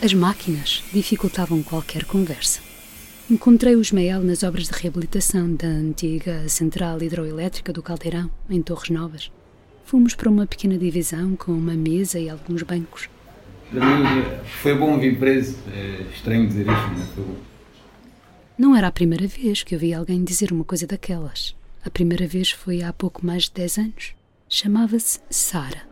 As máquinas dificultavam qualquer conversa. Encontrei o Ismael nas obras de reabilitação da antiga central hidroelétrica do Caldeirão, em Torres Novas. Fomos para uma pequena divisão com uma mesa e alguns bancos. Para mim foi bom vir preso. É estranho dizer isto, mas foi bom. Não era a primeira vez que ouvi alguém dizer uma coisa daquelas. A primeira vez foi há pouco mais de 10 anos. Chamava-se Sara.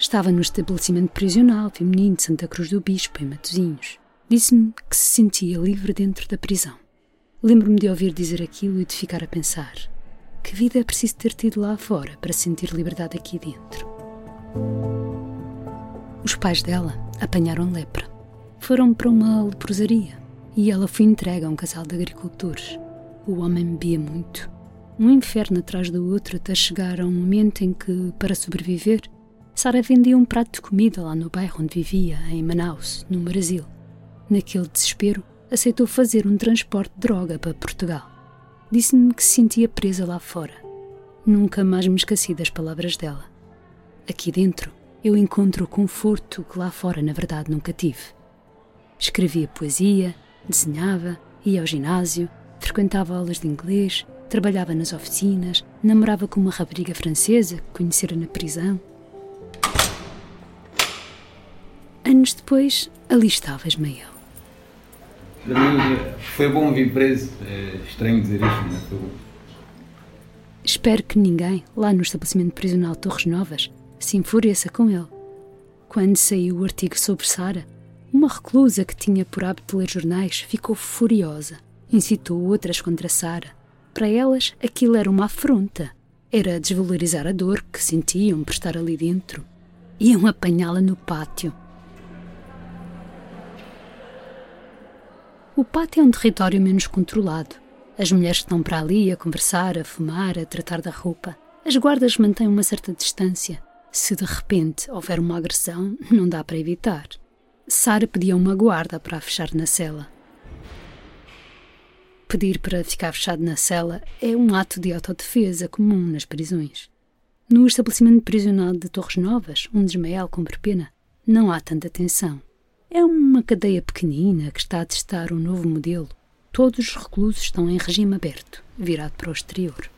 Estava no estabelecimento prisional feminino de Santa Cruz do Bispo, em Matosinhos. Disse-me que se sentia livre dentro da prisão. Lembro-me de ouvir dizer aquilo e de ficar a pensar: que vida é preciso ter tido lá fora para sentir liberdade aqui dentro? Os pais dela apanharam lepra. Foram para uma leprosaria e ela foi entregue a um casal de agricultores. O homem bebia muito. Um inferno atrás do outro até chegar a um momento em que, para sobreviver, Sara vendia um prato de comida lá no bairro onde vivia, em Manaus, no Brasil. Naquele desespero, aceitou fazer um transporte de droga para Portugal. Disse-me que se sentia presa lá fora. Nunca mais me esqueci das palavras dela. Aqui dentro, eu encontro o conforto que lá fora, na verdade, nunca tive. Escrevia poesia, desenhava, ia ao ginásio, frequentava aulas de inglês, trabalhava nas oficinas, namorava com uma rapariga francesa que conhecera na prisão. Anos depois, ali estava Ismael. Para mim foi bom vir preso. É estranho dizer isto, mas foi bom. Espero que ninguém, lá no estabelecimento prisional Torres Novas, se enfureça com ele. Quando saiu o artigo sobre Sara, uma reclusa que tinha por hábito ler jornais ficou furiosa. Incitou outras contra Sara. Para elas, aquilo era uma afronta. Era desvalorizar a dor que sentiam por estar ali dentro. Iam apanhá-la no pátio. O pátio é um território menos controlado. As mulheres estão para ali a conversar, a fumar, a tratar da roupa. As guardas mantêm uma certa distância. Se de repente houver uma agressão, não dá para evitar. Sara pedia uma guarda para a fechar na cela. Pedir para ficar fechado na cela é um ato de autodefesa comum nas prisões. No estabelecimento prisional de Torres Novas, onde Ismael cumpre pena, não há tanta tensão. É uma cadeia pequenina que está a testar um novo modelo. Todos os reclusos estão em regime aberto, virado para o exterior.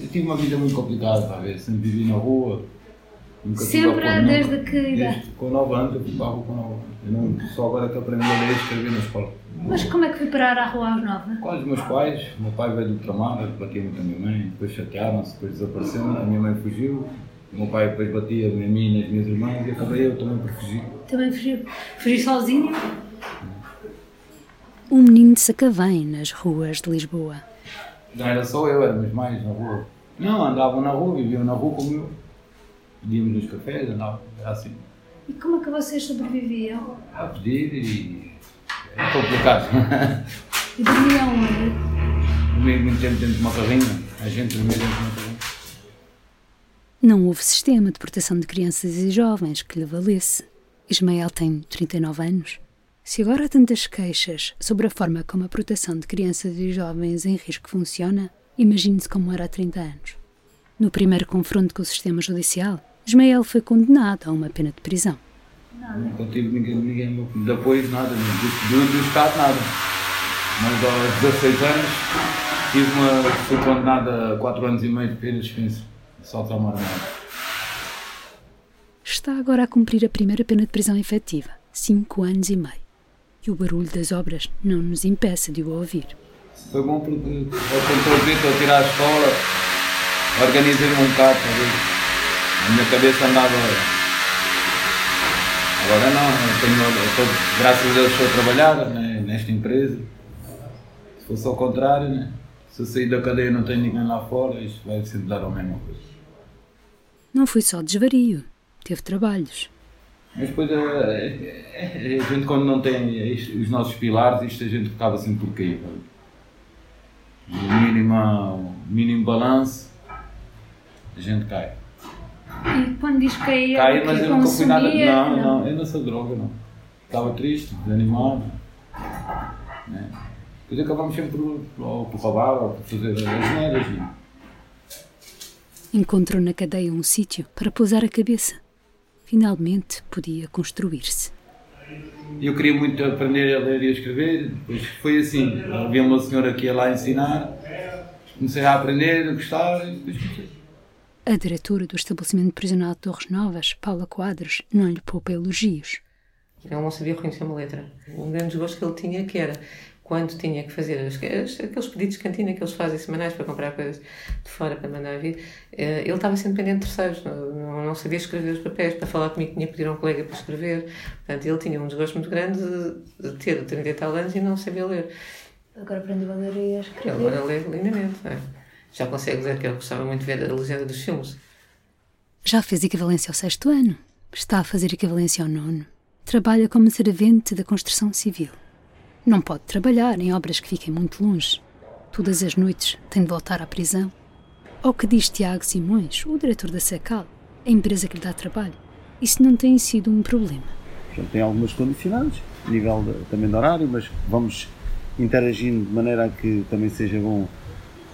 Eu tive uma vida muito complicada, está a ver? Sempre vivi na rua. Nunca Sempre, desde nunca- que idade? Com 9 anos, eu fui para a rua com 9 anos. Eu não, só agora que aprendi a ler e escrever na escola. Mas como é que foi parar à rua aos nove? Quase os meus pais, o meu pai veio do ultramar, batia muito a minha mãe, depois chatearam-se, depois desapareceram, a minha mãe fugiu, o meu pai depois batia a mim e nas minhas irmãs e acabei eu também por fugir. Também fugiu. Fugi sozinho? Um menino de Sacavém nas ruas de Lisboa. Não era só eu, éramos mais na rua. Não, andavam na rua, viviam na rua como eu. Pedíamos nos cafés, andavam, era assim. E como é que vocês sobreviviam? A pedir e. É complicado. E dormiam onde? Dormia muito tempo dentro de uma carrinha, a gente dormia dentro de uma carrinha. Não houve sistema de proteção de crianças e jovens que lhe valesse. Ismael tem 39 anos. Se agora há tantas queixas sobre a forma como a proteção de crianças e jovens em risco funciona, imagine-se como era há 30 anos. No primeiro confronto com o sistema judicial, Ismael foi condenado a uma pena de prisão. Nunca tive ninguém, ninguém de apoio, nada, do, do, do Estado, nada. Mas aos 16 anos tive uma, fui condenado a 4 anos e meio de pena de dispensa. Só tomar nada. Está agora a cumprir a primeira pena de prisão efetiva, 5 anos e meio. E o barulho das obras não nos impeça de o ouvir. Foi bom porque eu estou a ver, estou a tirar a escola, organizei-me um bocado, tá a ver? A minha cabeça andava. Agora não, eu tenho, eu estou, graças a Deus estou a trabalhar né, nesta empresa. Se fosse ao contrário, né? se eu sair da cadeia e não tenho ninguém lá fora, isto vai sempre dar a mesma coisa. Não foi só desvario, teve trabalhos. Mas depois a, a- a gente quando não tem isto- os nossos pilares, isto a gente ficava sempre por cair. O mínimo, mínimo balanço, a gente cai. E quando diz que ia Cai, que mas eu nunca fui nada. consumia, Não, não, eu não sou droga, não. Estava triste, desanimado. Né? Depois acabamos sempre por, ou por roubar ou por fazer as neiras. né? Encontrou na cadeia um sítio para pousar a cabeça. Finalmente podia construir-se. Eu queria muito aprender a ler e a escrever, depois foi assim. Havia uma senhora que ia lá ensinar, comecei a aprender, a gostar e depois comecei. A diretora do estabelecimento prisional de Torres Novas, Paula Quadros, não lhe poupa elogios. Ele não sabia reconhecer uma letra. Um grande desgosto que ele tinha que era quando tinha que fazer as, aqueles pedidos de cantina que eles fazem semanais para comprar coisas de fora para mandar vir, eh, ele estava sempre dependente de terceiros, não, não, sabia escrever os papéis, para falar comigo tinha que pedir a um colega para escrever, portanto ele tinha um desgosto muito grande de, de ter 30 e tal anos e não sabia ler. Agora aprendeu a ler e a escrever. Ele agora lê lindamente, é? já consegue ler, que ele gostava muito de ver a legenda dos filmes. Já fez equivalência ao sexto ano, está a fazer equivalência ao nono, trabalha como servente da construção civil. Não pode trabalhar em obras que fiquem muito longe. Todas as noites tem de voltar à prisão. Ao que diz Tiago Simões, o diretor da SECAL, a empresa que lhe dá trabalho, isso não tem sido um problema. Já tem algumas condicionantes, nível de, também de horário, mas vamos interagindo de maneira a que também seja bom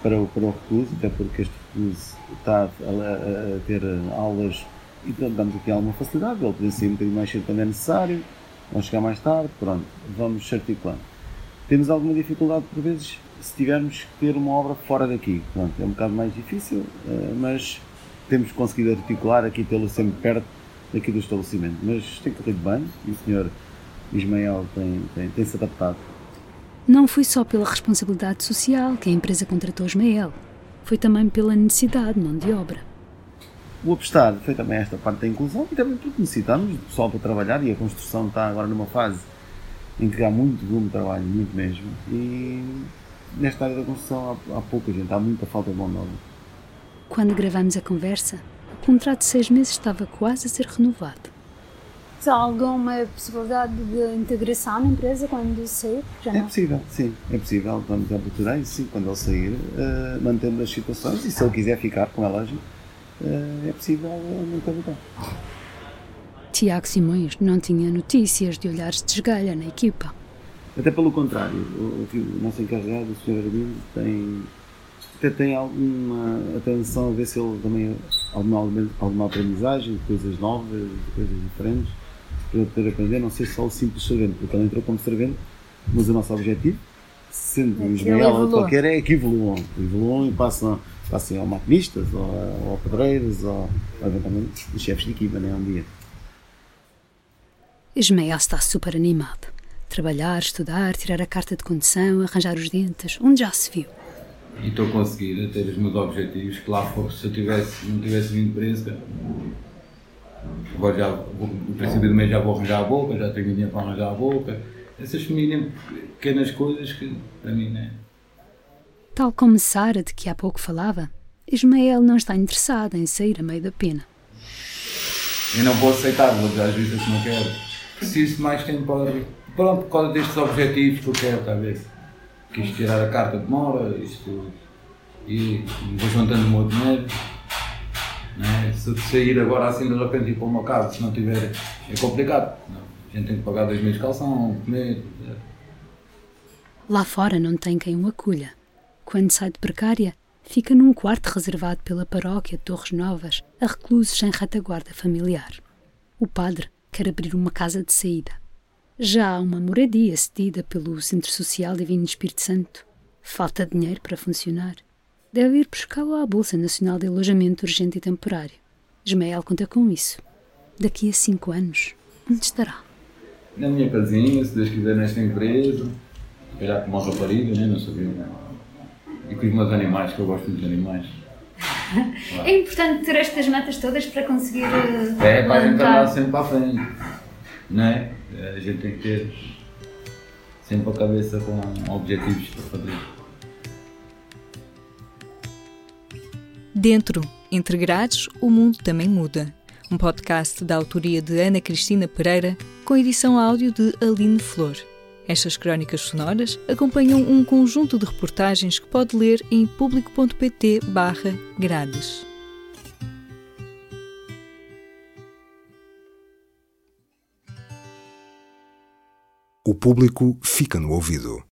para o, para o recluso, até porque este recluso está a, a, a ter aulas e damos aqui alguma facilidade, ele pode sair um bocadinho mais cedo quando é necessário, vamos chegar mais tarde, pronto, vamos articulando. Temos alguma dificuldade por vezes se tivermos que ter uma obra fora daqui, pronto, é um bocado mais difícil, eh, mas temos conseguido articular aqui pelo sempre perto daqui do estabelecimento, mas tem corrido bem e o senhor Ismael tem, tem, tem se adaptado. Não foi só pela responsabilidade social que a empresa contratou Ismael, foi também pela necessidade de mão de obra. O Apestar foi também esta parte da inclusão e também porque necessitamos de pessoal para trabalhar e a construção está agora numa fase em que há muito volume de trabalho, muito mesmo. E nesta área da construção há, há pouca gente, há muita falta de mão de obra. Quando gravamos a conversa, o contrato de seis meses estava quase a ser renovado. Há alguma possibilidade de integração na empresa quando sair? Já é possível, sim, é possível. Vamos a procurar isso, sim, quando ele sair, uh, mantendo as situações e se ele quiser ficar, lógico, uh, é possível manter o Tiago Simões não tinha notícias de olhares de esgalha na equipa. Até pelo contrário, o, o nosso encarregado, o Sr. Arbino, tem, até tem alguma atenção a ver se ele também alguma, alguma aprendizagem, coisas novas, coisas diferentes para poder aprender, não ser só o simples servente, porque ele entrou como servente, mas o nosso objetivo, sendo o Ismael ou qualquer, é que evoluam. Evoluam e passam, passem ao maquinistas, ou, ou pedreiros, ou, ou eventualmente os chefes de equipa, né, um dia. Ismael está super animado. Trabalhar, estudar, tirar a carta de condução, arranjar os dentes, onde já se viu. E estou a conseguir ter os meus objetivos, que lá for, se eu tivesse, não tivesse vindo presa, Agora já, no princípio do mês já vou arranjar a boca, já tenho dinheiro para arranjar a boca. Essas pequenas coisas que para mim não é. Tal como Sara, de que há pouco falava, Ismael não está interessado em sair a meio da pena. Eu não vou aceitar, vou dizer às vezes que não quero. Preciso de mais tempo para. Pronto, por causa destes objetivos que eu quero, talvez. Quis tirar a carta de mora, isto. E vou juntando o meu dinheiro. Né? Se sair agora assim de repente e ir para uma casa, se não tiver, é complicado. Não. A gente tem que pagar dois meses de calção, comer. Lá fora não tem quem o acolha. Quando sai de precária, fica num quarto reservado pela paróquia de Torres Novas a reclusos sem retaguarda familiar. O padre quer abrir uma casa de saída. Já há uma moradia cedida pelo Centro Social Divino Espírito Santo. Falta dinheiro para funcionar deve ir buscá-lo à Bolsa Nacional de Alojamento Urgente e Temporário. Ismael conta com isso. Daqui a cinco anos, onde estará? Na minha casinha, se Deus quiser, nesta empresa. Já com uma rapariga, né? não sabia. Né? E com os meus animais, que eu gosto muito de animais. é importante ter estas metas todas para conseguir. É, para a gente andar sempre para a frente. Não é? A gente tem que ter sempre a cabeça com objetivos para fazer. Dentro, entre grades, o mundo também muda. Um podcast da autoria de Ana Cristina Pereira, com edição áudio de Aline Flor. Estas crónicas sonoras acompanham um conjunto de reportagens que pode ler em público.pt/grades. O público fica no ouvido.